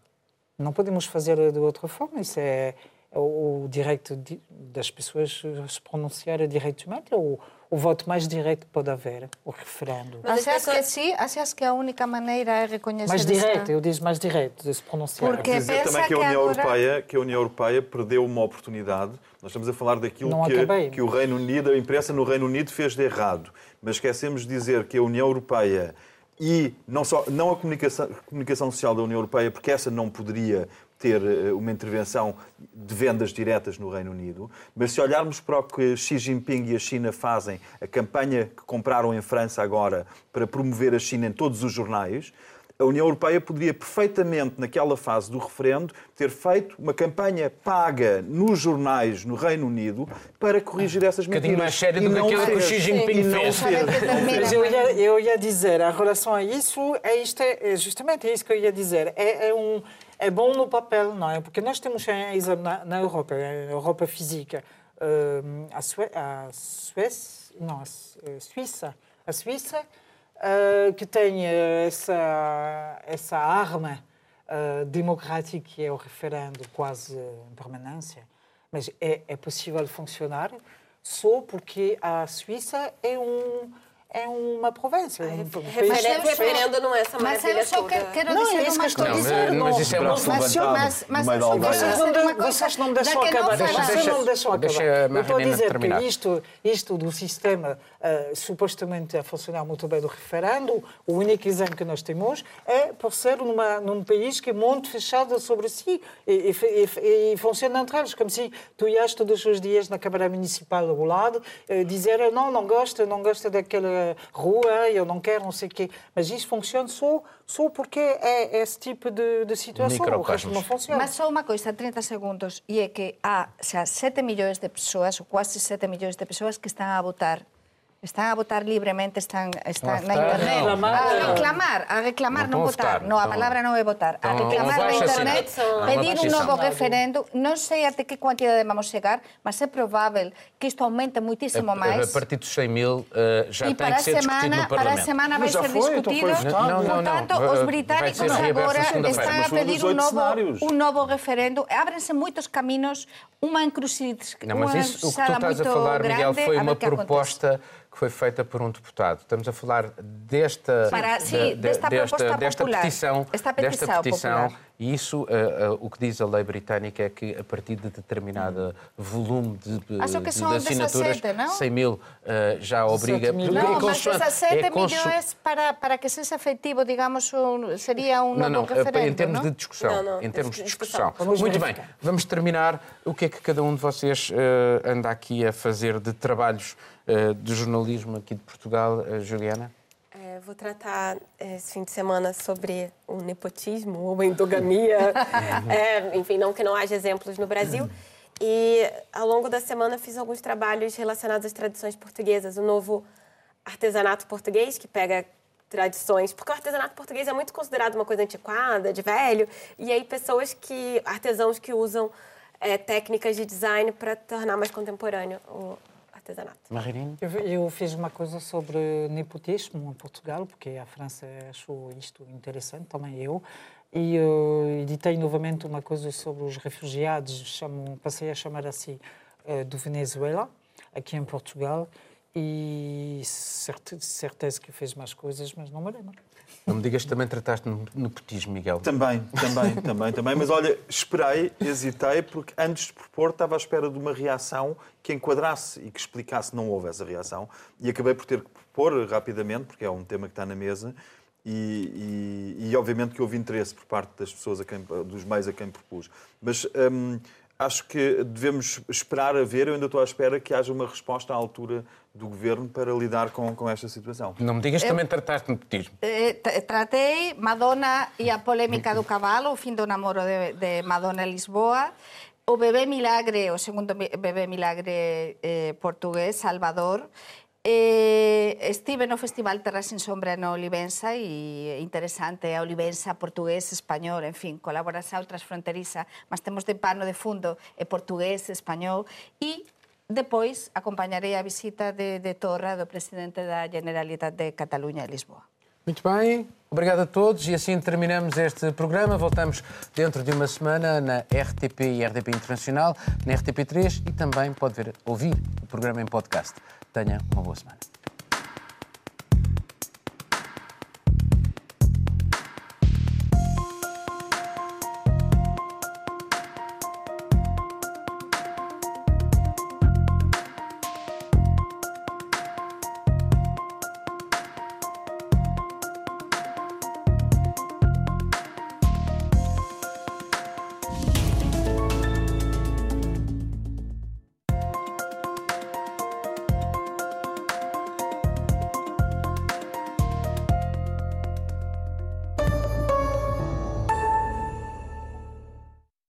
Não podemos fazer de outra forma. Isso é o, o direito de- das pessoas se pronunciarem diretamente, ou o voto mais direto que pode haver, o referendo. Mas as Achas que pessoas- sí? Achas que a única maneira é reconhecer Mais essa- direto, eu digo mais direto de se pronunciar. Porque- dizer pensa também que a que União, agora- Europeia, que a União Europeia perdeu uma oportunidade. Nós estamos a falar daquilo que, que o Reino Unido, a imprensa no Reino Unido fez de errado. Mas esquecemos de dizer que a União Europeia e não só não a comunicação, comunicação social da União Europeia, porque essa não poderia ter eh, uma intervenção de vendas diretas no Reino Unido, mas se olharmos para o que Xi Jinping e a China fazem, a campanha que compraram em França agora para promover a China em todos os jornais, a União Europeia poderia perfeitamente, naquela fase do referendo, ter feito uma campanha paga nos jornais no Reino Unido para corrigir essas Um bocadinho mentiras. mais sério do que não aquilo que o. Xi Jinping fez. Mas eu ia, eu ia dizer, em relação a isso, é isto, é justamente isso que eu ia dizer. É, é, um, é bom no papel, não é? Porque nós temos na, na Europa, na Europa física, hum, a, Sue, a Suécia, não, a Su- a Suíça, a Suíça, ah, que tem essa, essa arma ah, democrática que é o referendo quase em permanência, mas é, é possível funcionar só porque a Suíça é um é uma província, é um eu só- referendo não é essa Mas maravilha eu só toda. que- quero Não, dizer é isso que estou a dizer. Não, mas isso é braço Mas, mas, mas quero aldeia. Vocês não, de, vocês não me deixam acabar. Vocês não me deixam acabar. Deixa Eu estou a dizer terminar. que isto, isto do sistema uh, supostamente a funcionar muito bem do referendo, o único exemplo que nós temos é por ser numa, num país que é muito fechado sobre si e, e, e, e funciona entre eles, como se tu ias todos os dias na Câmara Municipal do lado eh, dizer não, não gosto, não gosto daquela rua, eu não quero, não sei o quê. Mas isso funciona só, só porque é esse tipo de, de situação. O resto não funciona. Mas só unha coisa, 30 segundos, e é que há xa 7 millóns de persoas, ou quase 7 millóns de persoas que están a votar Están a votar libremente, están, están a na internet. não. A reclamar, a reclamar, Non estão votar. No, a estão- palabra non é votar. A estão reclamar na internet, pedir un novo referendo. Non sei até que quantidade vamos chegar, mas é provável que isto aumente muitísimo A, a partir dos 100 mil eh, já E tem para que ser a discutido semana, no para a Parlamento. semana vai ser foi, discutido. Portanto, Vai os reaberto agora están Mas a um pedir un oito novo, un novo referendo. Ábrense moitos caminos, unha encrucijada Não, mas isso, o que tu estás a falar, Miguel, foi uma proposta que foi feita por um deputado. Estamos a falar desta, Para- de- sim, de- desta proposta desta popular. petição, Esta desta petição petição popular. e isso, eh, eh, o que diz a lei britânica é que a partir de determinado volume de, de- Acho que de assinaturas, 17, não? 100 mil eh, já obriga. mil. No, é mas consoante- esas 7 é conso- millóns para, para que seja efectivo, digamos, un, sería un Não, novo não, em termos não? de discussão. Não, não, em termos de discussão. Vamos Muito bem, vamos terminar. O que é que cada um de vocês anda aqui a fazer de trabalhos eh, de jornalismo aqui de Portugal, eh, Juliana? É, vou tratar é, esse fim de semana sobre o nepotismo ou a endogamia. É, enfim, não que não haja exemplos no Brasil. E ao longo da semana fiz alguns trabalhos relacionados às tradições portuguesas. O novo artesanato português, que pega tradições, porque o artesanato português é muito considerado uma coisa antiquada, de velho, e aí pessoas que, artesãos que usam é, técnicas de design para tornar mais contemporâneo o artesanato. Marinho? Eu, eu fiz uma coisa sobre nepotismo em Portugal, porque a França achou isto interessante, também eu. E uh, editei novamente uma coisa sobre os refugiados, chamo, passei a chamar assim, uh, do Venezuela, aqui em Portugal. E certeza, certeza que fez mais coisas, mas não me lembro. Não me digas que também trataste no nepotismo, Miguel. Também, também, também, também. Mas olha, esperei, hesitei, porque antes de propor estava à espera de uma reação que enquadrasse e que explicasse. Não houve essa reação. E acabei por ter que propor rapidamente, porque é um tema que está na mesa. E, e, e obviamente que houve interesse por parte das pessoas, quem, dos meios a quem propus. Mas hum, acho que devemos esperar a ver, eu ainda estou à espera que haja uma resposta à altura do governo para lidar com, com esta situação. Não me digas que também trataste de nepotismo. Eh, tratei Madonna e a polémica do cavalo, o fim do namoro de, de Madonna e Lisboa, o bebé milagre, o segundo bebé milagre eh, portugués, Salvador, Eh, estive no Festival Terra sin Sombra no Olivenza e interesante a Olivenza portugués, español, en fin, colaboración transfronteriza, mas temos de pano de fundo e portugués, español e depois acompañarei a visita de, de Torra do presidente da Generalitat de Cataluña e Lisboa. Muito bem, obrigado a todos e assim terminamos este programa. Voltamos dentro de uma semana na RTP e RTP Internacional, na RTP3 e também pode ver, ouvir o programa em podcast. Tenha uma boa semana.